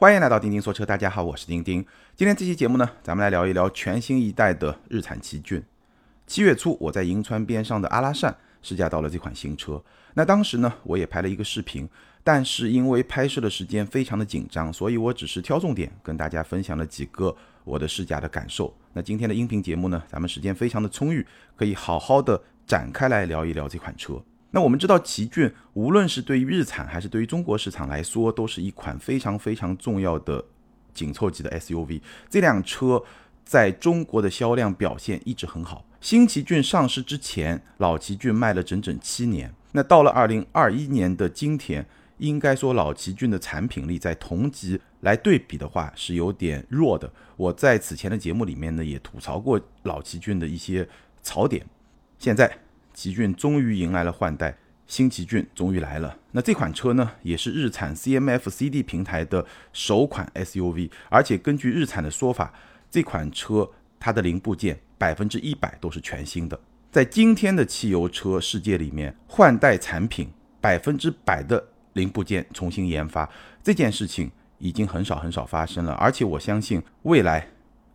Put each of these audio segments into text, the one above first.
欢迎来到钉钉说车，大家好，我是钉钉。今天这期节目呢，咱们来聊一聊全新一代的日产奇骏。七月初，我在银川边上的阿拉善试驾到了这款新车。那当时呢，我也拍了一个视频，但是因为拍摄的时间非常的紧张，所以我只是挑重点跟大家分享了几个我的试驾的感受。那今天的音频节目呢，咱们时间非常的充裕，可以好好的展开来聊一聊这款车。那我们知道，奇骏无论是对于日产还是对于中国市场来说，都是一款非常非常重要的紧凑级的 SUV。这辆车在中国的销量表现一直很好。新奇骏上市之前，老奇骏卖了整整七年。那到了二零二一年的今天，应该说老奇骏的产品力在同级来对比的话是有点弱的。我在此前的节目里面呢，也吐槽过老奇骏的一些槽点。现在。奇骏终于迎来了换代，新奇骏终于来了。那这款车呢，也是日产 CMF CD 平台的首款 SUV，而且根据日产的说法，这款车它的零部件百分之一百都是全新的。在今天的汽油车世界里面，换代产品百分之百的零部件重新研发这件事情已经很少很少发生了，而且我相信未来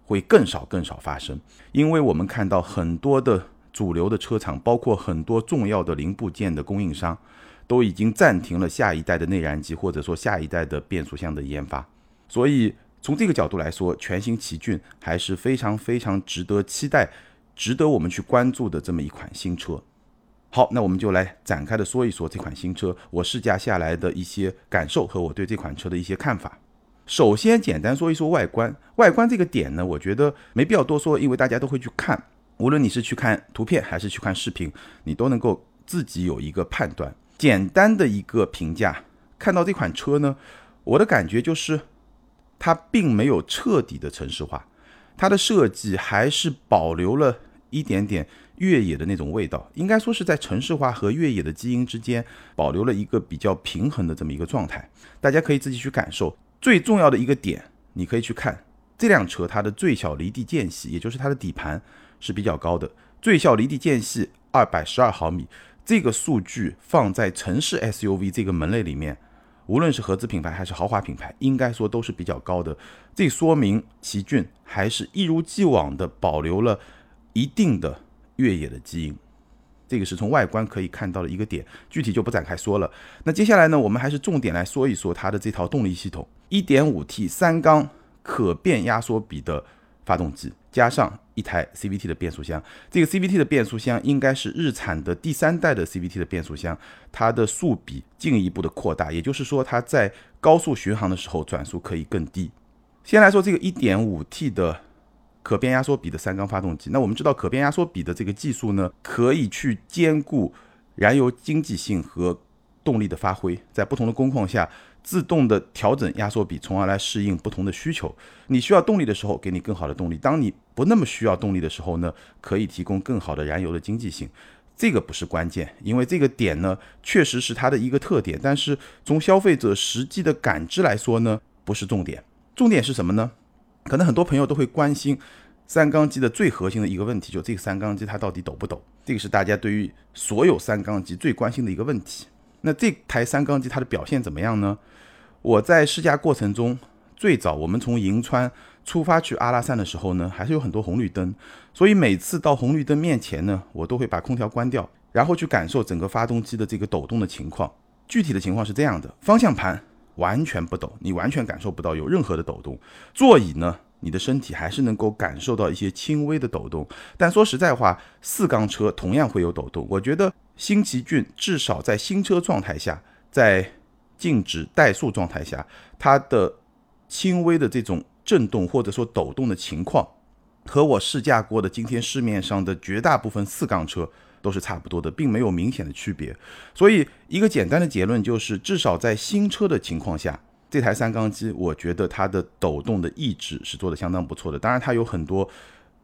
会更少更少发生，因为我们看到很多的。主流的车厂，包括很多重要的零部件的供应商，都已经暂停了下一代的内燃机或者说下一代的变速箱的研发。所以从这个角度来说，全新奇骏还是非常非常值得期待、值得我们去关注的这么一款新车。好，那我们就来展开的说一说这款新车，我试驾下来的一些感受和我对这款车的一些看法。首先，简单说一说外观。外观这个点呢，我觉得没必要多说，因为大家都会去看。无论你是去看图片还是去看视频，你都能够自己有一个判断。简单的一个评价，看到这款车呢，我的感觉就是它并没有彻底的城市化，它的设计还是保留了一点点越野的那种味道，应该说是在城市化和越野的基因之间保留了一个比较平衡的这么一个状态。大家可以自己去感受。最重要的一个点，你可以去看这辆车它的最小离地间隙，也就是它的底盘。是比较高的，最小离地间隙二百十二毫米，这个数据放在城市 SUV 这个门类里面，无论是合资品牌还是豪华品牌，应该说都是比较高的。这说明奇骏还是一如既往的保留了一定的越野的基因，这个是从外观可以看到的一个点，具体就不展开说了。那接下来呢，我们还是重点来说一说它的这套动力系统，1.5T 三缸可变压缩比的发动机。加上一台 CVT 的变速箱，这个 CVT 的变速箱应该是日产的第三代的 CVT 的变速箱，它的速比进一步的扩大，也就是说它在高速巡航的时候转速可以更低。先来说这个 1.5T 的可变压缩比的三缸发动机，那我们知道可变压缩比的这个技术呢，可以去兼顾燃油经济性和动力的发挥，在不同的工况下。自动的调整压缩比，从而来适应不同的需求。你需要动力的时候，给你更好的动力；当你不那么需要动力的时候呢，可以提供更好的燃油的经济性。这个不是关键，因为这个点呢，确实是它的一个特点。但是从消费者实际的感知来说呢，不是重点。重点是什么呢？可能很多朋友都会关心三缸机的最核心的一个问题，就这个三缸机它到底抖不抖？这个是大家对于所有三缸机最关心的一个问题。那这台三缸机它的表现怎么样呢？我在试驾过程中，最早我们从银川出发去阿拉善的时候呢，还是有很多红绿灯，所以每次到红绿灯面前呢，我都会把空调关掉，然后去感受整个发动机的这个抖动的情况。具体的情况是这样的：方向盘完全不抖，你完全感受不到有任何的抖动；座椅呢，你的身体还是能够感受到一些轻微的抖动。但说实在话，四缸车同样会有抖动。我觉得新奇骏至少在新车状态下，在静止怠速状态下，它的轻微的这种震动或者说抖动的情况，和我试驾过的今天市面上的绝大部分四缸车都是差不多的，并没有明显的区别。所以一个简单的结论就是，至少在新车的情况下，这台三缸机，我觉得它的抖动的抑制是做的相当不错的。当然，它有很多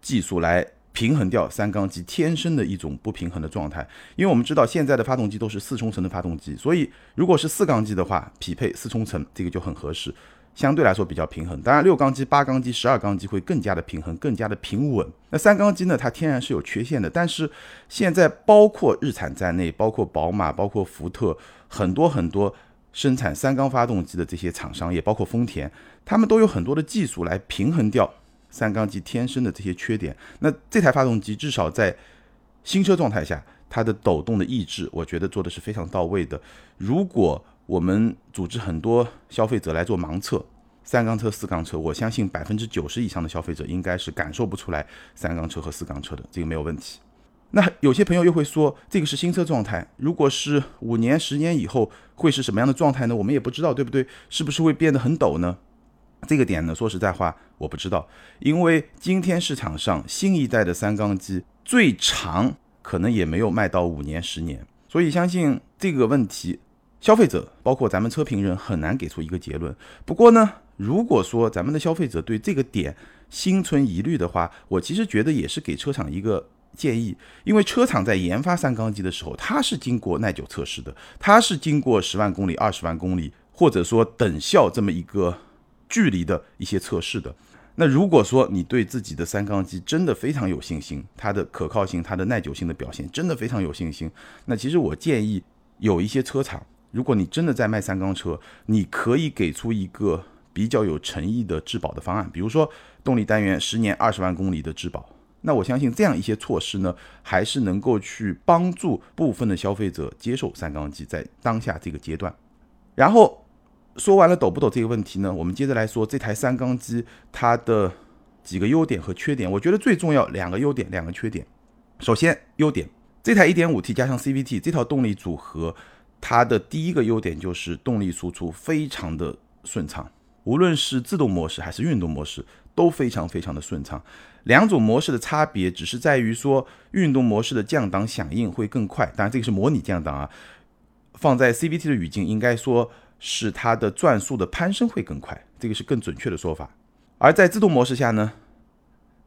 技术来。平衡掉三缸机天生的一种不平衡的状态，因为我们知道现在的发动机都是四冲程的发动机，所以如果是四缸机的话，匹配四冲程这个就很合适，相对来说比较平衡。当然六缸机、八缸机、十二缸机会更加的平衡，更加的平稳。那三缸机呢，它天然是有缺陷的，但是现在包括日产在内，包括宝马、包括福特，很多很多生产三缸发动机的这些厂商，也包括丰田，他们都有很多的技术来平衡掉三缸机天生的这些缺点。那这台发动机至少在新车状态下，它的抖动的抑制，我觉得做的是非常到位的。如果我们组织很多消费者来做盲测，三缸车、四缸车，我相信百分之九十以上的消费者应该是感受不出来三缸车和四缸车的，这个没有问题。那有些朋友又会说，这个是新车状态，如果是五年、十年以后会是什么样的状态呢？我们也不知道，对不对？是不是会变得很陡呢？这个点呢，说实在话，我不知道，因为今天市场上新一代的三缸机最长可能也没有卖到五年、十年，所以相信这个问题，消费者包括咱们车评人很难给出一个结论。不过呢，如果说咱们的消费者对这个点心存疑虑的话，我其实觉得也是给车厂一个。建议，因为车厂在研发三缸机的时候，它是经过耐久测试的，它是经过十万公里、二十万公里，或者说等效这么一个距离的一些测试的。那如果说你对自己的三缸机真的非常有信心，它的可靠性、它的耐久性的表现真的非常有信心，那其实我建议有一些车厂，如果你真的在卖三缸车，你可以给出一个比较有诚意的质保的方案，比如说动力单元十年、二十万公里的质保。那我相信这样一些措施呢，还是能够去帮助部分的消费者接受三缸机在当下这个阶段。然后说完了抖不抖这个问题呢，我们接着来说这台三缸机它的几个优点和缺点。我觉得最重要两个优点，两个缺点。首先优点，这台 1.5T 加上 CVT 这套动力组合，它的第一个优点就是动力输出非常的顺畅，无论是自动模式还是运动模式都非常非常的顺畅。两种模式的差别只是在于说，运动模式的降档响应会更快，当然这个是模拟降档啊。放在 CVT 的语境，应该说是它的转速的攀升会更快，这个是更准确的说法。而在自动模式下呢，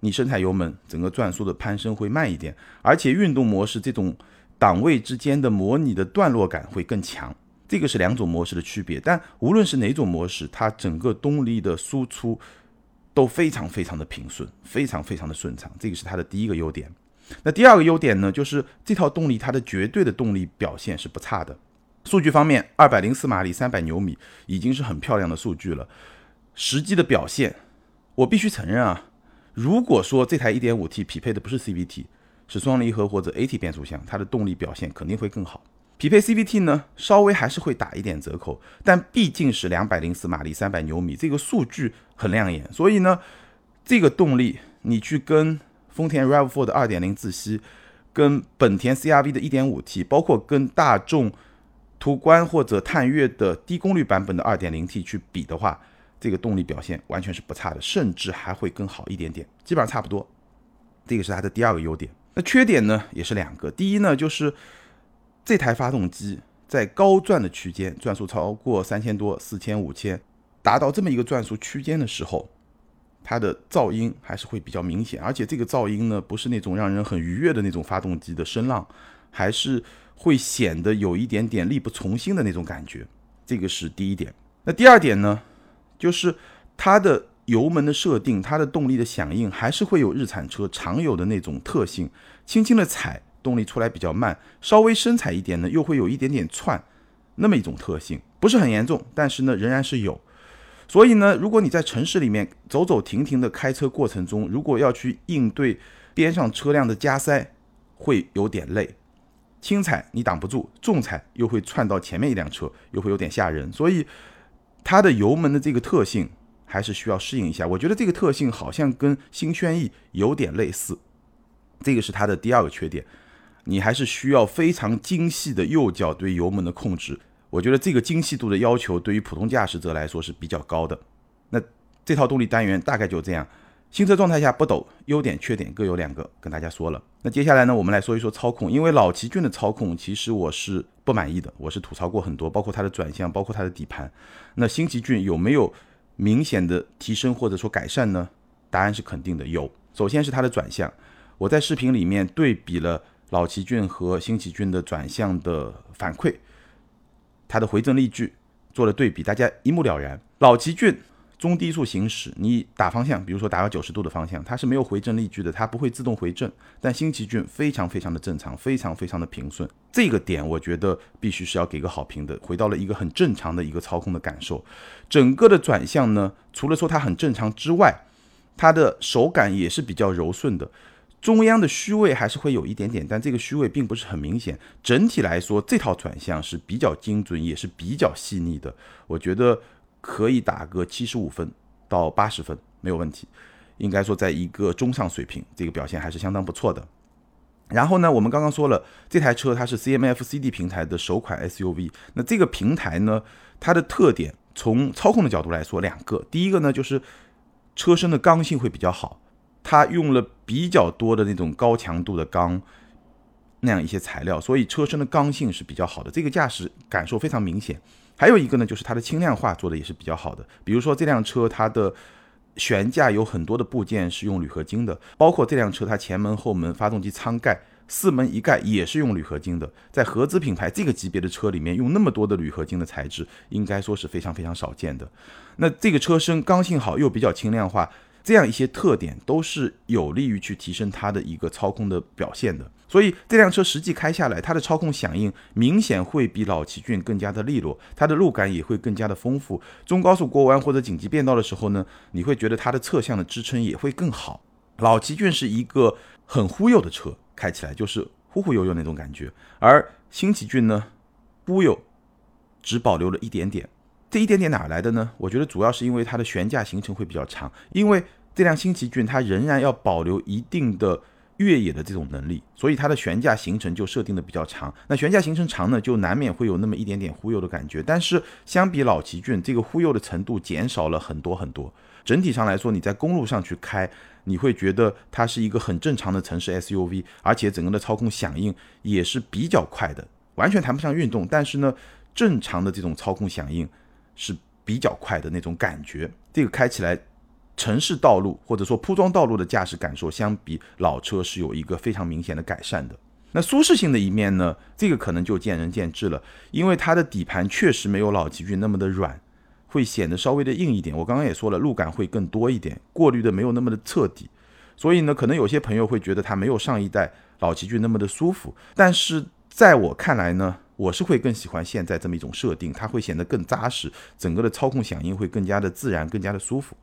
你深踩油门，整个转速的攀升会慢一点，而且运动模式这种档位之间的模拟的段落感会更强，这个是两种模式的区别。但无论是哪种模式，它整个动力的输出。都非常非常的平顺，非常非常的顺畅，这个是它的第一个优点。那第二个优点呢，就是这套动力它的绝对的动力表现是不差的。数据方面，二百零四马力，三百牛米，已经是很漂亮的数据了。实际的表现，我必须承认啊，如果说这台一点五 T 匹配的不是 CVT，是双离合或者 AT 变速箱，它的动力表现肯定会更好。匹配 CVT 呢，稍微还是会打一点折扣，但毕竟是两百零四马力、三百牛米，这个数据很亮眼，所以呢，这个动力你去跟丰田 RAV4 的二点零自吸，跟本田 CRV 的一点五 T，包括跟大众途观或者探岳的低功率版本的二点零 T 去比的话，这个动力表现完全是不差的，甚至还会更好一点点，基本上差不多。这个是它的第二个优点。那缺点呢，也是两个，第一呢就是。这台发动机在高转的区间，转速超过三千多、四千、五千，达到这么一个转速区间的时候，它的噪音还是会比较明显，而且这个噪音呢，不是那种让人很愉悦的那种发动机的声浪，还是会显得有一点点力不从心的那种感觉。这个是第一点。那第二点呢，就是它的油门的设定，它的动力的响应，还是会有日产车常有的那种特性，轻轻的踩。动力出来比较慢，稍微深踩一点呢，又会有一点点窜，那么一种特性，不是很严重，但是呢，仍然是有。所以呢，如果你在城市里面走走停停的开车过程中，如果要去应对边上车辆的加塞，会有点累。轻踩你挡不住，重踩又会窜到前面一辆车，又会有点吓人。所以它的油门的这个特性还是需要适应一下。我觉得这个特性好像跟新轩逸有点类似，这个是它的第二个缺点。你还是需要非常精细的右脚对油门的控制，我觉得这个精细度的要求对于普通驾驶者来说是比较高的。那这套动力单元大概就这样，新车状态下不抖，优点缺点各有两个，跟大家说了。那接下来呢，我们来说一说操控，因为老奇骏的操控其实我是不满意的，我是吐槽过很多，包括它的转向，包括它的底盘。那新奇骏有没有明显的提升或者说改善呢？答案是肯定的，有。首先是它的转向，我在视频里面对比了。老奇骏和新奇骏的转向的反馈，它的回正力矩做了对比，大家一目了然。老奇骏中低速行驶，你打方向，比如说打个九十度的方向，它是没有回正力矩的，它不会自动回正。但新奇骏非常非常的正常，非常非常的平顺，这个点我觉得必须是要给个好评的，回到了一个很正常的一个操控的感受。整个的转向呢，除了说它很正常之外，它的手感也是比较柔顺的。中央的虚位还是会有一点点，但这个虚位并不是很明显。整体来说，这套转向是比较精准，也是比较细腻的。我觉得。可以打个七十五分到八十分没有问题，应该说在一个中上水平，这个表现还是相当不错的。然后呢，我们刚刚说了，这台车它是 CMF CD 平台的首款 SUV。那这个平台呢，它的特点从操控的角度来说，两个，第一个呢就是车身的刚性会比较好，它用了比较多的那种高强度的钢那样一些材料，所以车身的刚性是比较好的，这个驾驶感受非常明显。还有一个呢，就是它的轻量化做的也是比较好的。比如说这辆车它的悬架有很多的部件是用铝合金的，包括这辆车它前门、后门、发动机舱盖四门一盖也是用铝合金的。在合资品牌这个级别的车里面用那么多的铝合金的材质，应该说是非常非常少见的。那这个车身刚性好又比较轻量化。这样一些特点都是有利于去提升它的一个操控的表现的，所以这辆车实际开下来，它的操控响应明显会比老奇骏更加的利落，它的路感也会更加的丰富。中高速过弯或者紧急变道的时候呢，你会觉得它的侧向的支撑也会更好。老奇骏是一个很忽悠的车，开起来就是忽忽悠悠那种感觉，而新奇骏呢，忽悠只保留了一点点。这一点点哪来的呢？我觉得主要是因为它的悬架行程会比较长，因为这辆新奇骏它仍然要保留一定的越野的这种能力，所以它的悬架行程就设定的比较长。那悬架行程长呢，就难免会有那么一点点忽悠的感觉。但是相比老奇骏，这个忽悠的程度减少了很多很多。整体上来说，你在公路上去开，你会觉得它是一个很正常的城市 SUV，而且整个的操控响应也是比较快的，完全谈不上运动，但是呢，正常的这种操控响应。是比较快的那种感觉，这个开起来，城市道路或者说铺装道路的驾驶感受，相比老车是有一个非常明显的改善的。那舒适性的一面呢，这个可能就见仁见智了，因为它的底盘确实没有老奇骏那么的软，会显得稍微的硬一点。我刚刚也说了，路感会更多一点，过滤的没有那么的彻底，所以呢，可能有些朋友会觉得它没有上一代老奇骏那么的舒服，但是在我看来呢。我是会更喜欢现在这么一种设定，它会显得更扎实，整个的操控响应会更加的自然，更加的舒服，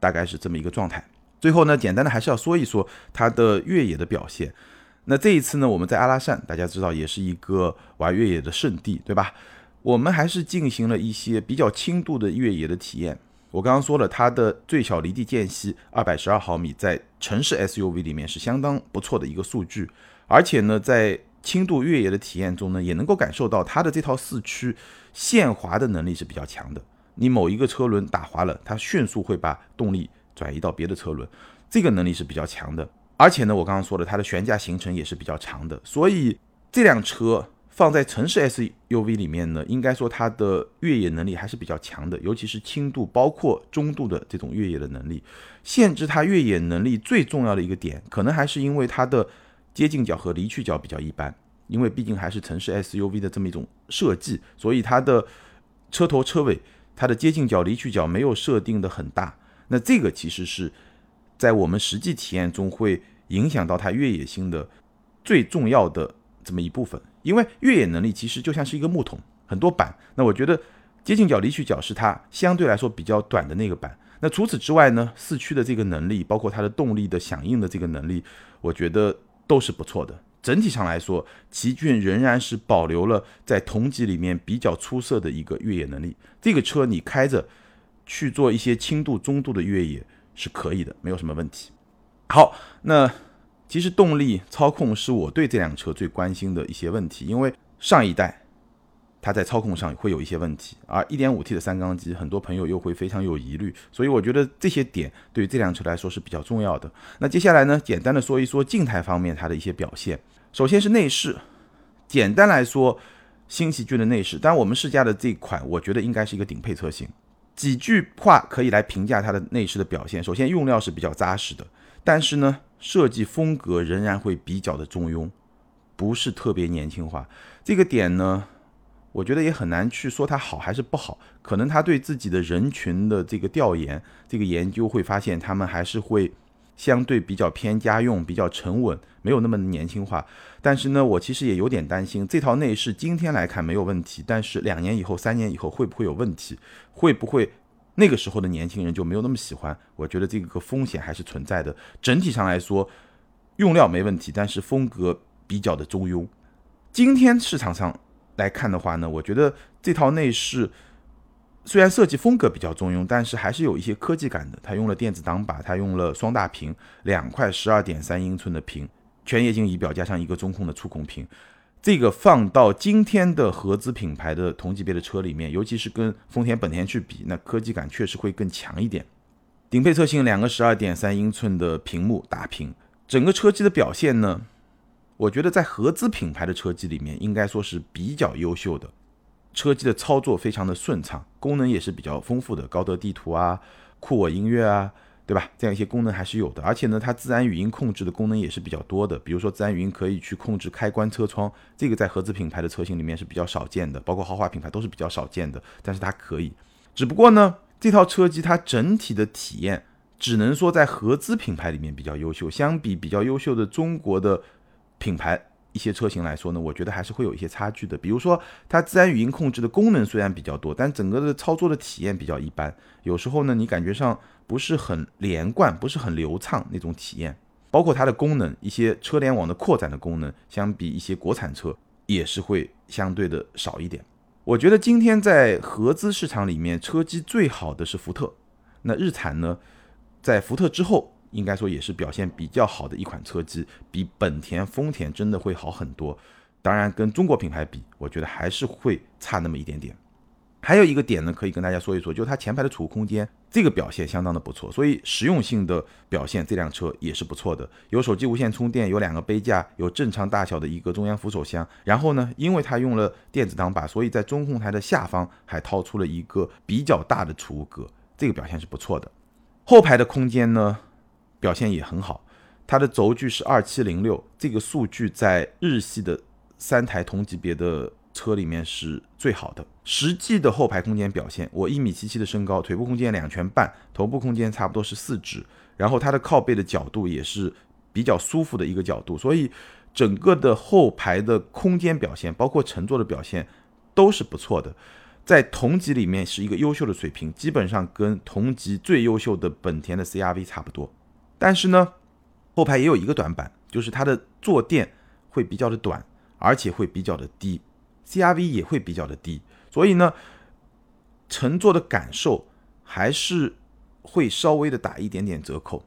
大概是这么一个状态。最后呢，简单的还是要说一说它的越野的表现。那这一次呢，我们在阿拉善，大家知道也是一个玩越野的圣地，对吧？我们还是进行了一些比较轻度的越野的体验。我刚刚说了，它的最小离地间隙二百十二毫米，在城市 SUV 里面是相当不错的一个数据，而且呢，在轻度越野的体验中呢，也能够感受到它的这套四驱限滑的能力是比较强的。你某一个车轮打滑了，它迅速会把动力转移到别的车轮，这个能力是比较强的。而且呢，我刚刚说的，它的悬架行程也是比较长的。所以这辆车放在城市 SUV 里面呢，应该说它的越野能力还是比较强的，尤其是轻度包括中度的这种越野的能力。限制它越野能力最重要的一个点，可能还是因为它的。接近角和离去角比较一般，因为毕竟还是城市 SUV 的这么一种设计，所以它的车头车尾它的接近角离去角没有设定的很大。那这个其实是在我们实际体验中会影响到它越野性的最重要的这么一部分。因为越野能力其实就像是一个木桶，很多板。那我觉得接近角离去角是它相对来说比较短的那个板。那除此之外呢，四驱的这个能力，包括它的动力的响应的这个能力，我觉得。都是不错的。整体上来说，奇骏仍然是保留了在同级里面比较出色的一个越野能力。这个车你开着去做一些轻度、中度的越野是可以的，没有什么问题。好，那其实动力操控是我对这辆车最关心的一些问题，因为上一代。它在操控上会有一些问题，而 1.5T 的三缸机，很多朋友又会非常有疑虑，所以我觉得这些点对于这辆车来说是比较重要的。那接下来呢，简单的说一说静态方面它的一些表现。首先是内饰，简单来说，新奇骏的内饰，当然我们试驾的这款，我觉得应该是一个顶配车型。几句话可以来评价它的内饰的表现。首先用料是比较扎实的，但是呢，设计风格仍然会比较的中庸，不是特别年轻化。这个点呢。我觉得也很难去说它好还是不好。可能他对自己的人群的这个调研、这个研究会发现，他们还是会相对比较偏家用、比较沉稳，没有那么年轻化。但是呢，我其实也有点担心，这套内饰今天来看没有问题，但是两年以后、三年以后会不会有问题？会不会那个时候的年轻人就没有那么喜欢？我觉得这个风险还是存在的。整体上来说，用料没问题，但是风格比较的中庸。今天市场上来看的话呢，我觉得这套内饰虽然设计风格比较中庸，但是还是有一些科技感的。它用了电子挡把，它用了双大屏，两块十二点三英寸的屏，全液晶仪表加上一个中控的触控屏。这个放到今天的合资品牌的同级别的车里面，尤其是跟丰田、本田去比，那科技感确实会更强一点。顶配车型两个十二点三英寸的屏幕大屏，整个车机的表现呢？我觉得在合资品牌的车机里面，应该说是比较优秀的。车机的操作非常的顺畅，功能也是比较丰富的，高德地图啊、酷我音乐啊，对吧？这样一些功能还是有的。而且呢，它自然语音控制的功能也是比较多的。比如说自然语音可以去控制开关车窗，这个在合资品牌的车型里面是比较少见的，包括豪华品牌都是比较少见的。但是它可以，只不过呢，这套车机它整体的体验只能说在合资品牌里面比较优秀，相比比较优秀的中国的。品牌一些车型来说呢，我觉得还是会有一些差距的。比如说，它自然语音控制的功能虽然比较多，但整个的操作的体验比较一般。有时候呢，你感觉上不是很连贯，不是很流畅那种体验。包括它的功能，一些车联网的扩展的功能，相比一些国产车也是会相对的少一点。我觉得今天在合资市场里面，车机最好的是福特。那日产呢，在福特之后。应该说也是表现比较好的一款车机，比本田、丰田真的会好很多。当然，跟中国品牌比，我觉得还是会差那么一点点。还有一个点呢，可以跟大家说一说，就是它前排的储物空间，这个表现相当的不错。所以实用性的表现，这辆车也是不错的。有手机无线充电，有两个杯架，有正常大小的一个中央扶手箱。然后呢，因为它用了电子挡把，所以在中控台的下方还掏出了一个比较大的储物格，这个表现是不错的。后排的空间呢？表现也很好，它的轴距是二七零六，这个数据在日系的三台同级别的车里面是最好的。实际的后排空间表现，我一米七七的身高，腿部空间两拳半，头部空间差不多是四指，然后它的靠背的角度也是比较舒服的一个角度，所以整个的后排的空间表现，包括乘坐的表现都是不错的，在同级里面是一个优秀的水平，基本上跟同级最优秀的本田的 CRV 差不多。但是呢，后排也有一个短板，就是它的坐垫会比较的短，而且会比较的低，CRV 也会比较的低，所以呢，乘坐的感受还是会稍微的打一点点折扣。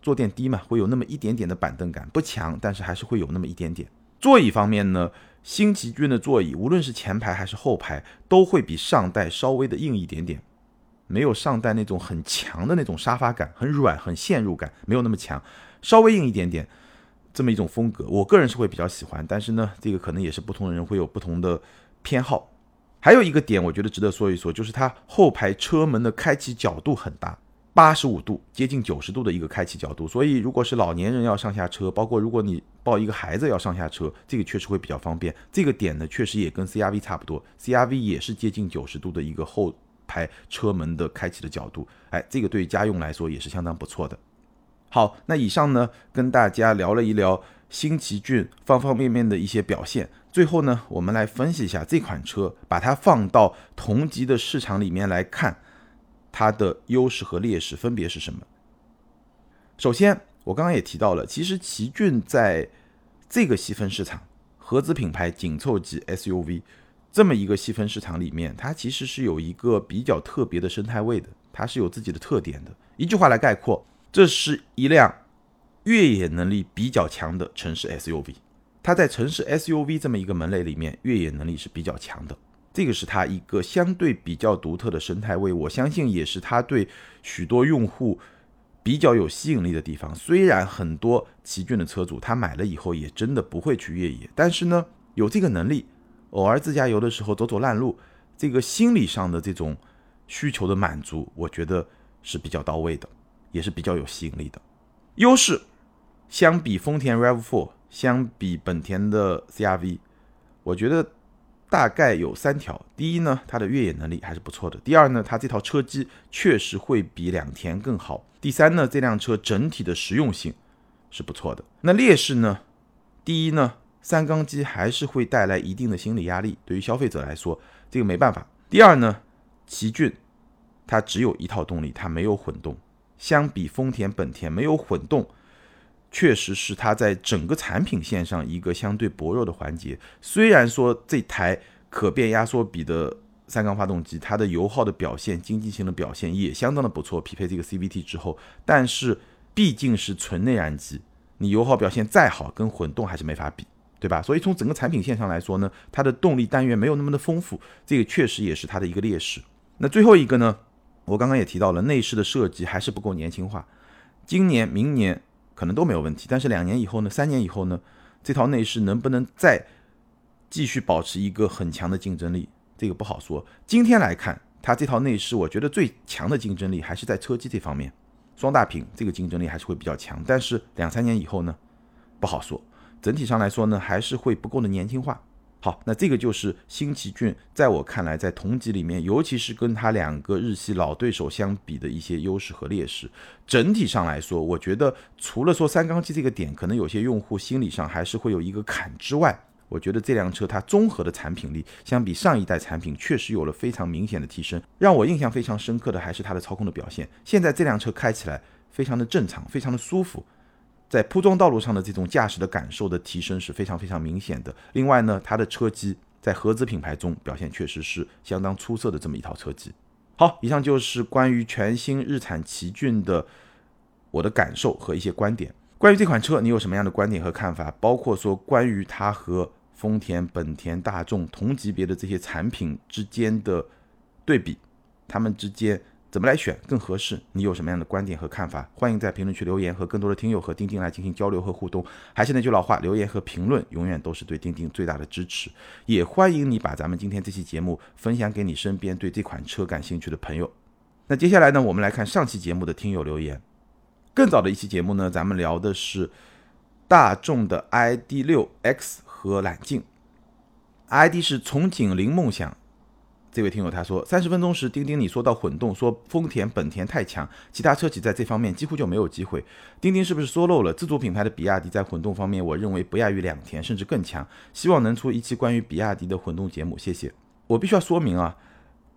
坐垫低嘛，会有那么一点点的板凳感，不强，但是还是会有那么一点点。座椅方面呢，新奇骏的座椅，无论是前排还是后排，都会比上代稍微的硬一点点。没有上代那种很强的那种沙发感，很软、很陷入感，没有那么强，稍微硬一点点，这么一种风格，我个人是会比较喜欢。但是呢，这个可能也是不同的人会有不同的偏好。还有一个点，我觉得值得说一说，就是它后排车门的开启角度很大，八十五度，接近九十度的一个开启角度。所以，如果是老年人要上下车，包括如果你抱一个孩子要上下车，这个确实会比较方便。这个点呢，确实也跟 CRV 差不多，CRV 也是接近九十度的一个后。开车门的开启的角度，哎，这个对于家用来说也是相当不错的。好，那以上呢跟大家聊了一聊新奇骏方方面面的一些表现。最后呢，我们来分析一下这款车，把它放到同级的市场里面来看，它的优势和劣势分别是什么？首先，我刚刚也提到了，其实奇骏在这个细分市场，合资品牌紧凑级 SUV。这么一个细分市场里面，它其实是有一个比较特别的生态位的，它是有自己的特点的。一句话来概括，这是一辆越野能力比较强的城市 SUV。它在城市 SUV 这么一个门类里面，越野能力是比较强的，这个是它一个相对比较独特的生态位。我相信也是它对许多用户比较有吸引力的地方。虽然很多奇骏的车主他买了以后也真的不会去越野，但是呢，有这个能力。偶尔自驾游的时候走走烂路，这个心理上的这种需求的满足，我觉得是比较到位的，也是比较有吸引力的。优势相比丰田 RAV4，相比本田的 CRV，我觉得大概有三条：第一呢，它的越野能力还是不错的；第二呢，它这套车机确实会比两田更好；第三呢，这辆车整体的实用性是不错的。那劣势呢？第一呢，三缸机还是会带来一定的心理压力，对于消费者来说，这个没办法。第二呢，奇骏它只有一套动力，它没有混动，相比丰田、本田没有混动。确实是它在整个产品线上一个相对薄弱的环节。虽然说这台可变压缩比的三缸发动机，它的油耗的表现、经济性的表现也相当的不错，匹配这个 CVT 之后，但是毕竟是纯内燃机，你油耗表现再好，跟混动还是没法比，对吧？所以从整个产品线上来说呢，它的动力单元没有那么的丰富，这个确实也是它的一个劣势。那最后一个呢，我刚刚也提到了，内饰的设计还是不够年轻化，今年、明年。可能都没有问题，但是两年以后呢？三年以后呢？这套内饰能不能再继续保持一个很强的竞争力？这个不好说。今天来看，它这套内饰，我觉得最强的竞争力还是在车机这方面，双大屏这个竞争力还是会比较强。但是两三年以后呢？不好说。整体上来说呢，还是会不够的年轻化。好，那这个就是新奇骏，在我看来，在同级里面，尤其是跟它两个日系老对手相比的一些优势和劣势。整体上来说，我觉得除了说三缸机这个点，可能有些用户心理上还是会有一个坎之外，我觉得这辆车它综合的产品力，相比上一代产品确实有了非常明显的提升。让我印象非常深刻的还是它的操控的表现。现在这辆车开起来非常的正常，非常的舒服。在铺装道路上的这种驾驶的感受的提升是非常非常明显的。另外呢，它的车机在合资品牌中表现确实是相当出色的这么一套车机。好，以上就是关于全新日产奇骏的我的感受和一些观点。关于这款车，你有什么样的观点和看法？包括说关于它和丰田、本田、大众同级别的这些产品之间的对比，它们之间。怎么来选更合适？你有什么样的观点和看法？欢迎在评论区留言，和更多的听友和钉钉来进行交流和互动。还是那句老话，留言和评论永远都是对钉钉最大的支持。也欢迎你把咱们今天这期节目分享给你身边对这款车感兴趣的朋友。那接下来呢，我们来看上期节目的听友留言。更早的一期节目呢，咱们聊的是大众的 ID.6X 和揽境，ID 是憧憬零梦想。这位听友他说，三十分钟时，钉钉你说到混动，说丰田、本田太强，其他车企在这方面几乎就没有机会。钉钉是不是说漏了？自主品牌的比亚迪在混动方面，我认为不亚于两田，甚至更强。希望能出一期关于比亚迪的混动节目，谢谢。我必须要说明啊，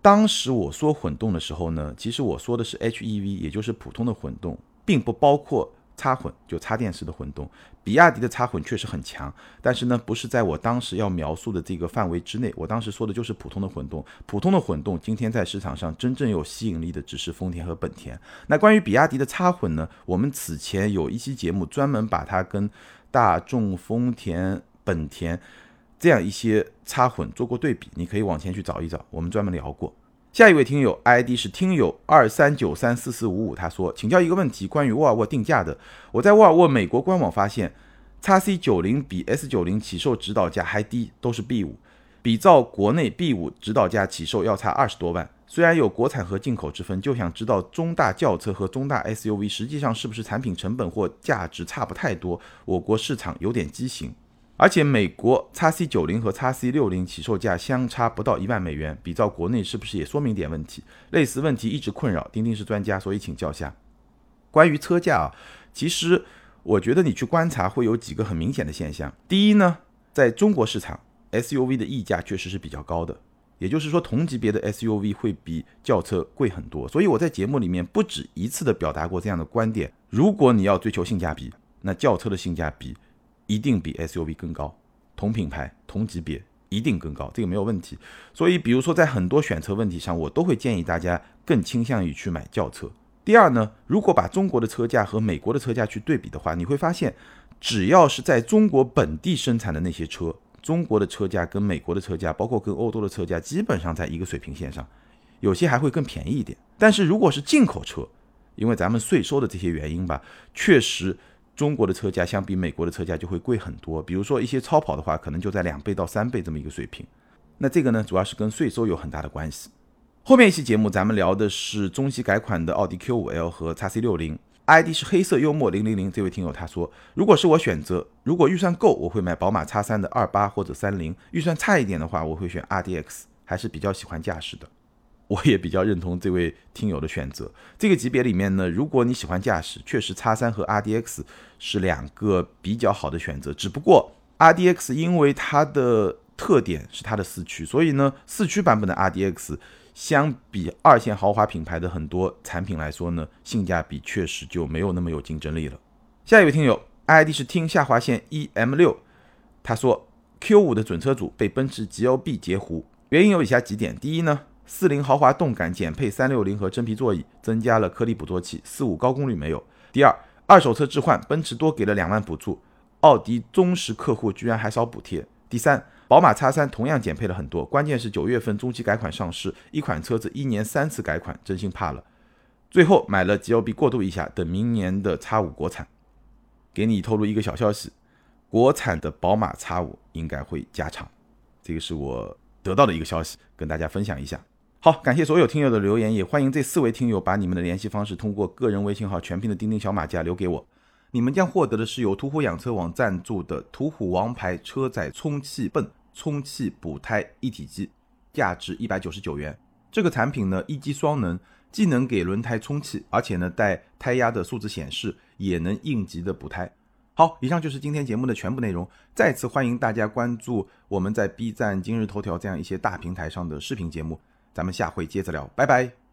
当时我说混动的时候呢，其实我说的是 HEV，也就是普通的混动，并不包括。插混就插电式的混动，比亚迪的插混确实很强，但是呢，不是在我当时要描述的这个范围之内。我当时说的就是普通的混动，普通的混动今天在市场上真正有吸引力的只是丰田和本田。那关于比亚迪的插混呢？我们此前有一期节目专门把它跟大众、丰田、本田这样一些插混做过对比，你可以往前去找一找，我们专门聊过。下一位听友 ID 是听友二三九三四四五五，他说：“请教一个问题，关于沃尔沃定价的。我在沃尔沃美国官网发现，x C 九零比 S 九零起售指导价还低，都是 B 五，比照国内 B 五指导价起售要差二十多万。虽然有国产和进口之分，就想知道中大轿车和中大 SUV 实际上是不是产品成本或价值差不太多？我国市场有点畸形。”而且美国 x C 九零和 x C 六零起售价相差不到一万美元，比照国内是不是也说明点问题？类似问题一直困扰，钉钉是专家，所以请教下。关于车价啊，其实我觉得你去观察会有几个很明显的现象。第一呢，在中国市场，SUV 的溢价确实是比较高的，也就是说同级别的 SUV 会比轿车贵很多。所以我在节目里面不止一次的表达过这样的观点：如果你要追求性价比，那轿车的性价比。一定比 SUV 更高，同品牌同级别一定更高，这个没有问题。所以，比如说在很多选车问题上，我都会建议大家更倾向于去买轿车。第二呢，如果把中国的车价和美国的车价去对比的话，你会发现，只要是在中国本地生产的那些车，中国的车价跟美国的车价，包括跟欧洲的车价，基本上在一个水平线上，有些还会更便宜一点。但是如果是进口车，因为咱们税收的这些原因吧，确实。中国的车价相比美国的车价就会贵很多，比如说一些超跑的话，可能就在两倍到三倍这么一个水平。那这个呢，主要是跟税收有很大的关系。后面一期节目咱们聊的是中期改款的奥迪 Q5L 和 x C60，ID 是黑色幽默零零零，这位听友他说，如果是我选择，如果预算够，我会买宝马 X3 的二八或者三零；预算差一点的话，我会选 RDX，还是比较喜欢驾驶的。我也比较认同这位听友的选择。这个级别里面呢，如果你喜欢驾驶，确实 X3 和 RDX 是两个比较好的选择。只不过 RDX 因为它的特点是它的四驱，所以呢，四驱版本的 RDX。相比二线豪华品牌的很多产品来说呢，性价比确实就没有那么有竞争力了。下一位听友，ID 是听下划线 E M 六，他说 Q 五的准车主被奔驰 G L B 截胡，原因有以下几点：第一呢，四零豪华动感减配三六零和真皮座椅，增加了颗粒捕捉器；四五高功率没有。第二，二手车置换，奔驰多给了两万补助，奥迪忠实客户居然还少补贴。第三。宝马 X3 同样减配了很多，关键是九月份中期改款上市，一款车子一年三次改款，真心怕了。最后买了 GLB 过渡一下，等明年的 X5 国产。给你透露一个小消息，国产的宝马 X5 应该会加长，这个是我得到的一个消息，跟大家分享一下。好，感谢所有听友的留言，也欢迎这四位听友把你们的联系方式通过个人微信号全拼的钉钉小马甲留给我。你们将获得的是由途虎养车网赞助的途虎王牌车载充气泵充气补胎一体机，价值一百九十九元。这个产品呢，一机双能，既能给轮胎充气，而且呢带胎压的数字显示，也能应急的补胎。好，以上就是今天节目的全部内容。再次欢迎大家关注我们在 B 站、今日头条这样一些大平台上的视频节目。咱们下回接着聊，拜拜。